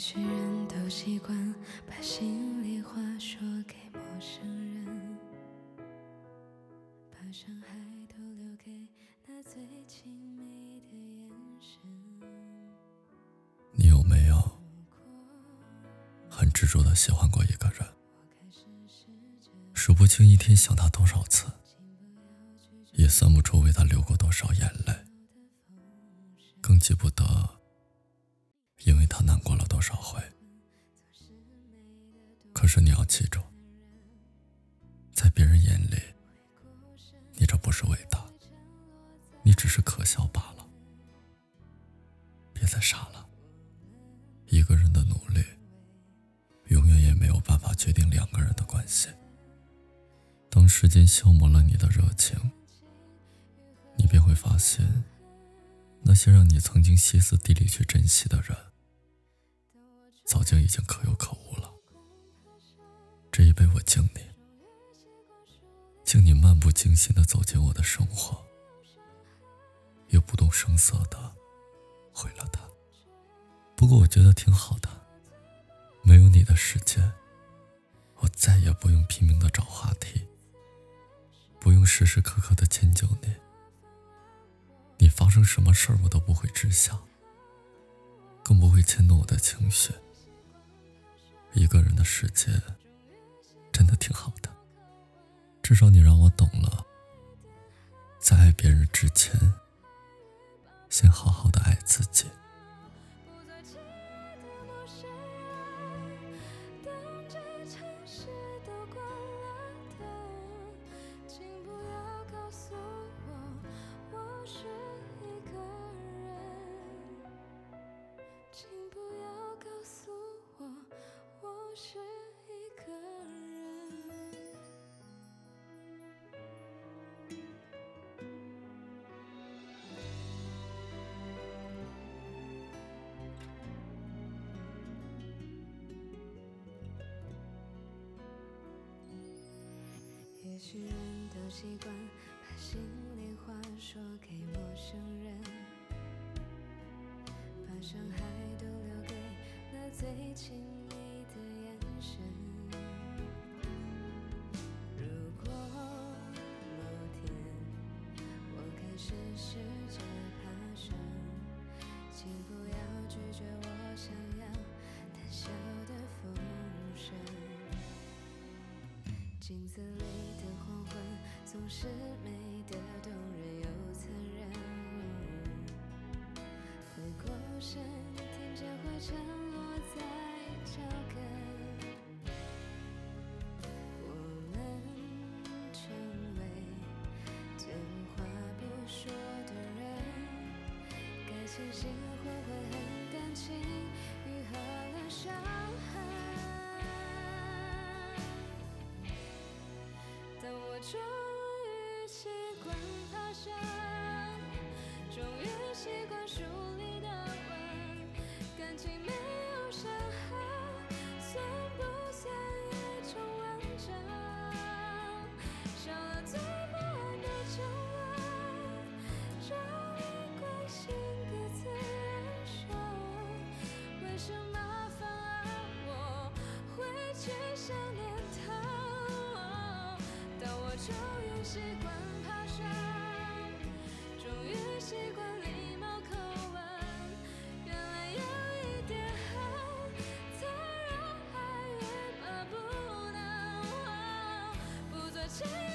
许人都习惯把心里话说给陌生人，把伤害都留给那最亲密的眼神。你有没有很执着的喜欢过一个人？数不清一天想他多少次，也算不出为他流过多少眼泪，更记不得。因为他难过了多少回？可是你要记住，在别人眼里，你这不是伟大，你只是可笑罢了。别再傻了，一个人的努力，永远也没有办法决定两个人的关系。当时间消磨了你的热情，你便会发现，那些让你曾经歇斯底里去珍惜的人。早就已经可有可无了。这一杯我敬你，敬你漫不经心的走进我的生活，又不动声色的毁了它。不过我觉得挺好的，没有你的世界，我再也不用拼命的找话题，不用时时刻刻的迁就你。你发生什么事儿，我都不会知晓，更不会牵动我的情绪。一个人的世界真的挺好的，至少你让我懂了，在爱别人之前，先好好的爱自己。个人也许人都习惯把心里话说给陌生人，把伤害都留给那最亲开始试着爬上，请不要拒绝我想要胆小的风声。镜子里的黄昏。总是美得动人又残忍，回过神，听见花沉落在脚跟。前行终于习惯爬山，终于习惯礼貌口吻。原来有一点爱，再热爱也马不能忘。不做作。